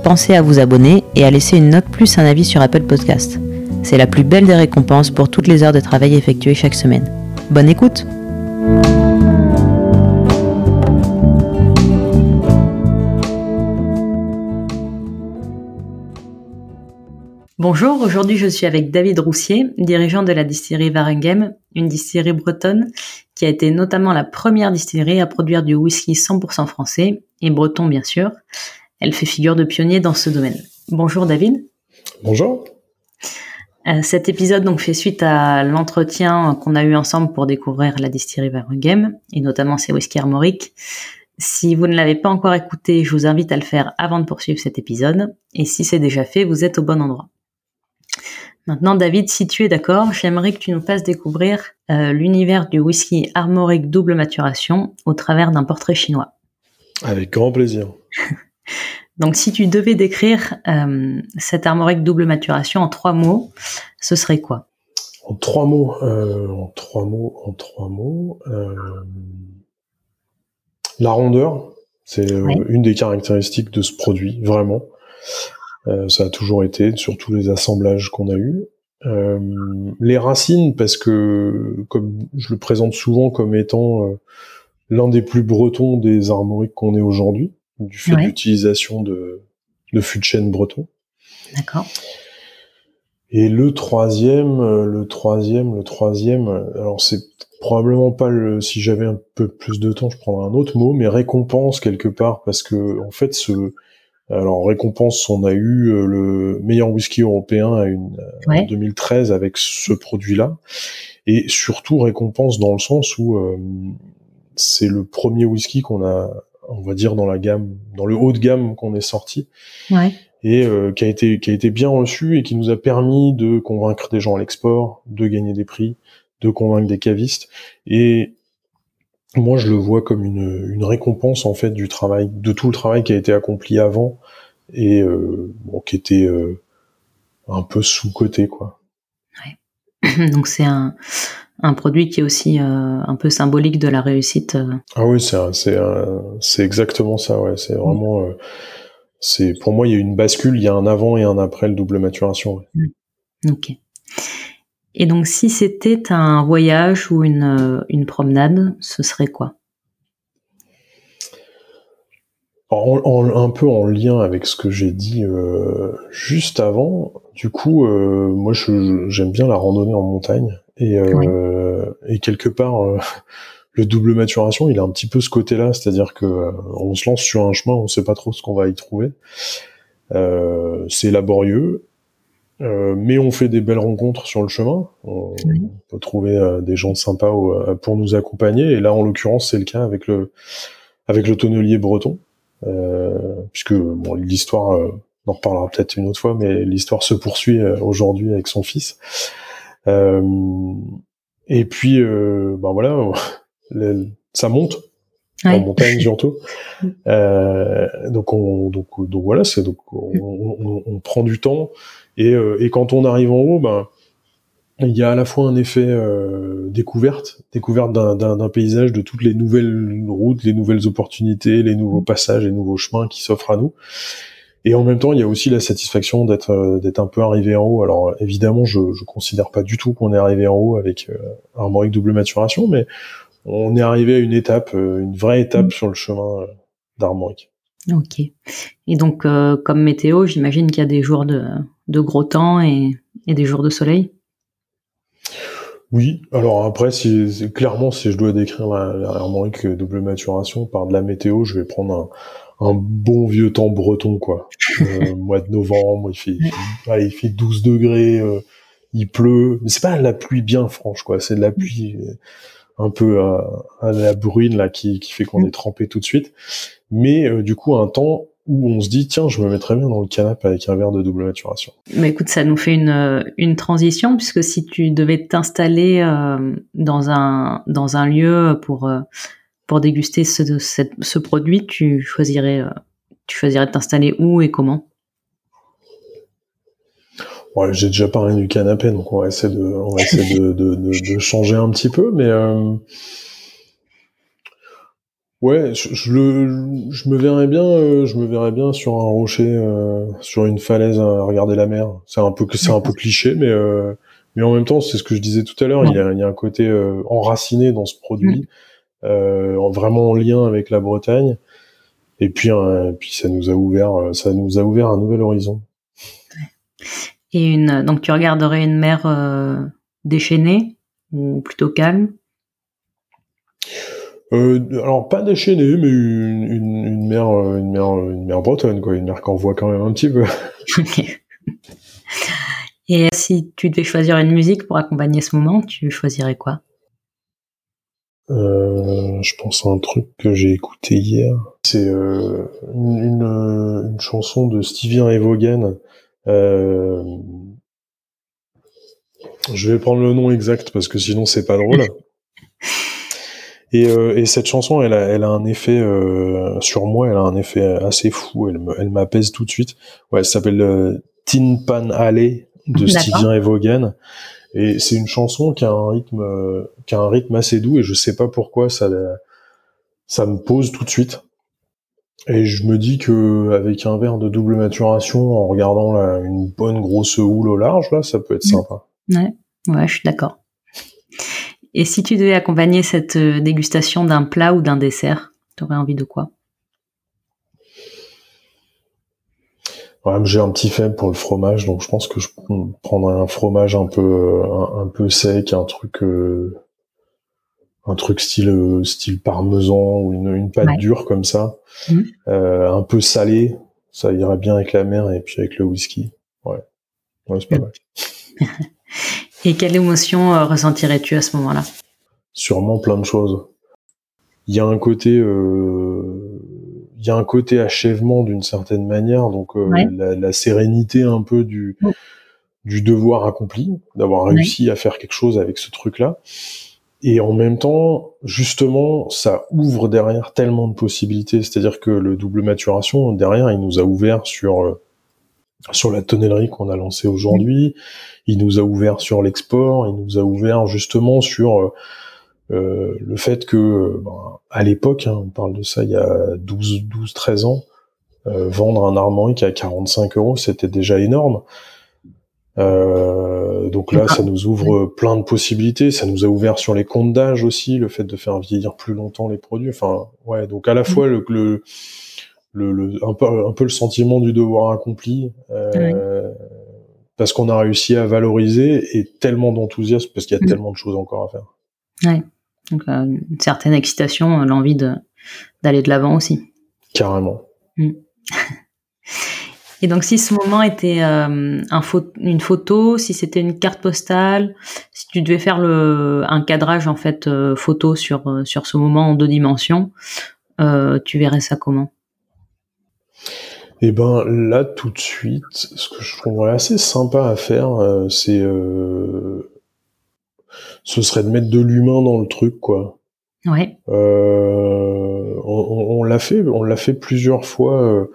pensez à vous abonner et à laisser une note plus un avis sur Apple Podcast. C'est la plus belle des récompenses pour toutes les heures de travail effectuées chaque semaine. Bonne écoute Bonjour, aujourd'hui je suis avec David Roussier, dirigeant de la distillerie Varengem, une distillerie bretonne qui a été notamment la première distillerie à produire du whisky 100% français, et breton bien sûr. Elle fait figure de pionnier dans ce domaine. Bonjour David. Bonjour. Euh, cet épisode donc fait suite à l'entretien qu'on a eu ensemble pour découvrir la distillerie Varengem, et notamment ses whisky armoriques. Si vous ne l'avez pas encore écouté, je vous invite à le faire avant de poursuivre cet épisode, et si c'est déjà fait, vous êtes au bon endroit. Maintenant, David, si tu es d'accord, j'aimerais que tu nous fasses découvrir euh, l'univers du whisky armorique double maturation au travers d'un portrait chinois. Avec grand plaisir. Donc, si tu devais décrire euh, cet armorique double maturation en trois mots, ce serait quoi? En trois mots, euh, en trois mots, en trois mots. la rondeur, c'est une des caractéristiques de ce produit, vraiment. Euh, ça a toujours été, sur tous les assemblages qu'on a eus. Euh, les racines, parce que comme je le présente souvent comme étant euh, l'un des plus bretons des armoriques qu'on ait aujourd'hui, du fait de l'utilisation de, de fûts de chêne breton. D'accord. Et le troisième, le troisième, le troisième, alors c'est probablement pas le, si j'avais un peu plus de temps, je prendrais un autre mot, mais récompense quelque part, parce que en fait, ce, alors en récompense, on a eu euh, le meilleur whisky européen à une, euh, en 2013 avec ce produit-là, et surtout récompense dans le sens où euh, c'est le premier whisky qu'on a, on va dire dans la gamme, dans le haut de gamme qu'on est sorti, ouais. et qui a été qui a été bien reçu et qui nous a permis de convaincre des gens à l'export, de gagner des prix, de convaincre des cavistes, et moi je le vois comme une, une, récompense en fait du travail, de tout le travail qui a été accompli avant et euh, bon, qui était euh, un peu sous côté quoi. Donc c'est un, un produit qui est aussi euh, un peu symbolique de la réussite. Euh. Ah oui, c'est exactement ça. Ouais, c'est vraiment euh, c'est pour moi il y a une bascule, il y a un avant et un après le double maturation. Ouais. Mmh. Ok. Et donc, si c'était un voyage ou une, une promenade, ce serait quoi? Un peu en lien avec ce que j'ai dit euh, juste avant, du coup, euh, moi j'aime bien la randonnée en montagne. Et, et quelque part le double maturation, il a un petit peu ce côté-là, c'est-à-dire que on se lance sur un chemin, on sait pas trop ce qu'on va y trouver. c'est laborieux, euh, mais on fait des belles rencontres sur le chemin. On, peut trouver euh, des gens sympas euh, pour nous accompagner. Et là, en l'occurrence, c'est le cas avec le avec le tonnelier breton, puisque bon, l'histoire, on en reparlera peut-être une autre fois, mais l'histoire se poursuit aujourd'hui avec son fils. et puis, ben voilà, ça monte. en montagne surtout. donc on donc donc voilà, c'est donc on, on, prend du temps et, euh, et quand on arrive en haut, ben il y a à la fois un effet euh, découverte, découverte d'un paysage, de toutes les nouvelles routes, les nouvelles opportunités, les nouveaux passages, les nouveaux chemins qui s'offrent à nous. Et en même temps, il y a aussi la satisfaction d'être euh, d'être un peu arrivé en haut. Alors évidemment, je je considère pas du tout qu'on est arrivé en haut avec euh, Armorique double maturation, mais on est arrivé à une étape, une vraie étape mmh. sur le chemin d'Armorique. Ok. Et donc, comme météo, j'imagine qu'il y a des jours de, de gros temps et, des jours de soleil? Oui, alors après, si, clairement, si je dois décrire l'harmonique double maturation par de la météo, je vais prendre un, bon vieux temps breton, quoi. Euh, mois de novembre, il fait, il fait 12 degrés, euh, il pleut, mais c'est pas la pluie bien franche, quoi. C'est de la pluie euh, un peu à, la bruine là qui, qui fait qu'on mm. est trempé tout de suite. Mais du coup, un temps où on se dit tiens, je me mettrais bien dans le canapé avec un verre de double maturation. Mais écoute, ça nous fait une, une transition puisque si tu devais t'installer euh, dans un dans un lieu pour euh, pour déguster ce, ce, produit, tu choisirais euh, tu choisirais de t'installer où et comment? Ouais, j'ai déjà parlé du canapé, donc on va essayer de on va essayer de, de, de, changer un petit peu, mais Ouais, je, le, je me verrais bien, euh, je me verrais bien sur un rocher, euh, sur une falaise à regarder la mer. C'est un peu, c'est un peu cliché, mais euh, mais en même temps, c'est ce que je disais tout à l'heure. Il y a, il y a un côté enraciné dans ce produit, mm. vraiment en lien avec la Bretagne. Et puis, puis ça nous a ouvert, ça nous a ouvert un nouvel horizon. Et une, donc tu regarderais une mer déchaînée ou plutôt calme? Euh, alors pas déchaînée, mais une, une, une, mer, euh, une mer, une mer bretonne, quoi, une mer qu'on voit quand même un petit peu. Et si tu devais choisir une musique pour accompagner ce moment, tu choisirais quoi? Euh, Je pense à un truc que j'ai écouté hier. C'est euh, une, une, chanson de Stevie Ray Vaughan. Euh, je vais prendre le nom exact parce que sinon c'est pas drôle. Et, euh, et, cette chanson, elle a, elle a un effet euh, sur moi, elle a un effet assez fou. Elle, elle m'apaise tout de suite. Ouais, elle s'appelle euh, Tin Pan Alley de Stevie Ray Vaughan. Et c'est une chanson qui a un rythme, qui a un rythme assez doux. Et je sais pas pourquoi ça, ça me pose tout de suite. Et je me dis que avec un verre de double maturation, en regardant là, une bonne grosse houle au large, là, ça peut être mmh. sympa. Ouais, ouais, je suis d'accord. Et si tu devais accompagner cette euh, dégustation d'un plat ou d'un dessert, tu aurais envie de quoi? J'ai un petit faible pour le fromage, donc je pense que je prendrais un fromage un peu euh, un, peu sec, un truc euh, un truc style style parmesan ou une, pâte dure comme ça, mmh. un peu salé, ça irait bien avec la mer et puis avec le whisky. Ouais, ouais c'est pas mal. Et quelle émotion euh, ressentirais-tu à ce moment-là? Sûrement plein de choses. Il y a un côté, euh, il y a un côté achèvement d'une certaine manière, donc euh, la, sérénité un peu du du devoir accompli, d'avoir réussi à faire quelque chose avec ce truc-là. Et en même temps, justement, ça ouvre derrière tellement de possibilités. C'est-à-dire que le double maturation, derrière, il nous a ouvert sur sur la tonnellerie qu'on a lancée aujourd'hui. Il nous a ouvert sur l'export. Il nous a ouvert justement sur euh, euh le fait que, ben, à l'époque, hein, on parle de ça il y a 12, 12 13 ans, euh, vendre un armorique à 45 euros, c'était déjà énorme. Euh, donc là, ça nous ouvre plein de possibilités. Ça nous a ouvert sur les comptes d'âge aussi, le fait de faire vieillir plus longtemps les produits. Enfin, ouais. Donc à la fois le, le le, un, peu, un peu le sentiment du devoir accompli, euh, parce qu'on a réussi à valoriser et tellement d'enthousiasme parce qu'il y a mm. tellement de choses encore à faire. Ouais. Donc euh, une certaine excitation, l'envie de d'aller de l'avant aussi. Carrément. Mm. Et donc, si ce moment était euh, un une photo, si c'était une carte postale, si tu devais faire le, un cadrage en fait euh, photo sur euh, sur ce moment en deux dimensions, tu verrais ça comment? Et eh ben là tout de suite, ce que je trouverais assez sympa à faire, euh, c'est euh, ce serait de mettre de l'humain dans le truc, quoi. Ouais. Euh, on, l'a fait, on l'a fait plusieurs fois.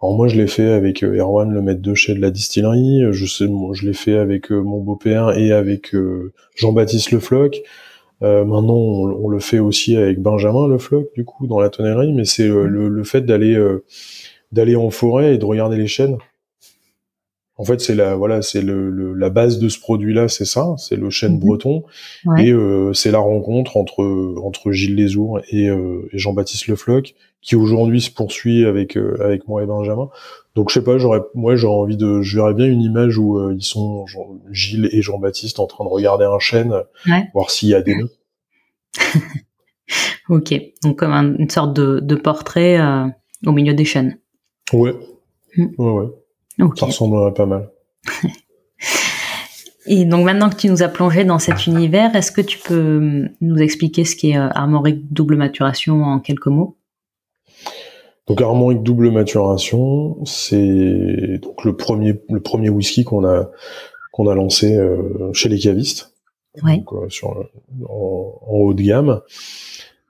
Alors moi, je l'ai fait avec Erwan, le maître de chez de la distillerie. Je sais, je l'ai fait avec mon beau-père et avec Jean-Baptiste Le Floc. maintenant, on, le fait aussi avec Benjamin Le Floc, du coup, dans la tonnerie. Mais c'est le, le, fait d'aller d'aller en forêt et de regarder les chênes. En fait, c'est la voilà, c'est le, la base de ce produit-là, c'est ça, c'est le chêne mhm. breton, et euh, c'est la rencontre entre entre Gilles Lesourd et, euh, et Jean-Baptiste Le Floch, qui aujourd'hui se poursuit avec euh, avec moi et Benjamin. Donc je sais pas, j'aurais moi j'aurais envie de, je verrais bien une image où euh, ils sont Gilles et Jean-Baptiste en train de regarder un chêne, voir s'il y a des nœuds. ok, donc comme une sorte de, de portrait au milieu des chênes. Ouais. Mm. Ouais, ouais. Ça ressemblerait pas mal. Et donc maintenant que tu nous as plongé dans cet univers, est-ce que tu peux mm, nous expliquer ce qu'est euh, Armorique double maturation en quelques mots? Donc Armorique double maturation, c'est donc le premier le premier whisky qu'on a qu'on a lancé euh, chez les cavistes, Ouais. donc, euh, sur en, en haut de gamme.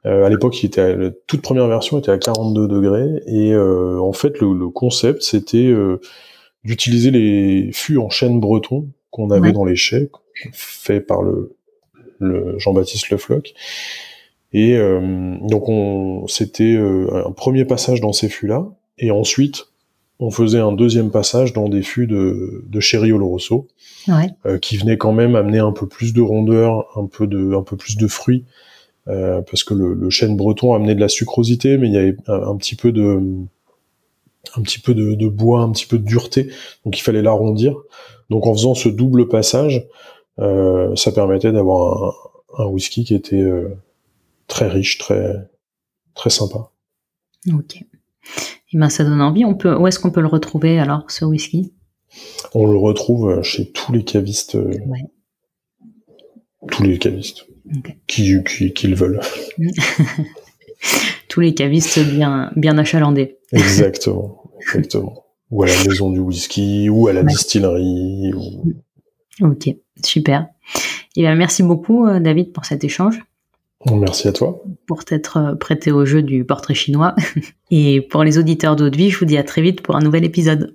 Euh, à l'époque, il était à- la toute première version était à 42 degrés et euh, en fait le, le concept c'était euh, d'utiliser les fûts en chêne breton qu'on avait Ouais. dans les chais, fait par le, le Jean-Baptiste Le Floch. Et euh, donc on c'était euh, un premier passage dans ces fûts-là et ensuite on faisait un deuxième passage dans des fûts de, de Sherry Oloroso Ouais. euh, qui venait quand même amener un peu plus de rondeur, un peu de, un peu plus de fruits, euh, parce que le, le chêne breton amenait de la sucrosité, mais il y avait un, un petit peu de, un petit peu de, de bois, un petit peu de dureté, donc il fallait l'arrondir. Donc en faisant ce double passage, euh, ça permettait d'avoir un, un whisky qui était euh, très riche, très, très sympa. Ok. Et ben ça donne envie. On peut, où est-ce qu'on peut le retrouver alors, ce whisky? On le retrouve chez tous les cavistes, euh, Ouais. Tous les cavistes qui, qui, qui le veulent. Tous les cavistes bien, bien achalandés. Exactement, exactement. Ou à la maison du whisky, ou à la Ouais. distillerie. ou- Ok, super. Et bien merci beaucoup euh, David pour cet échange, Merci à toi. pour t'être euh, prêté au jeu du portrait chinois. Et pour les auditeurs vie, je vous dis à très vite pour un nouvel épisode.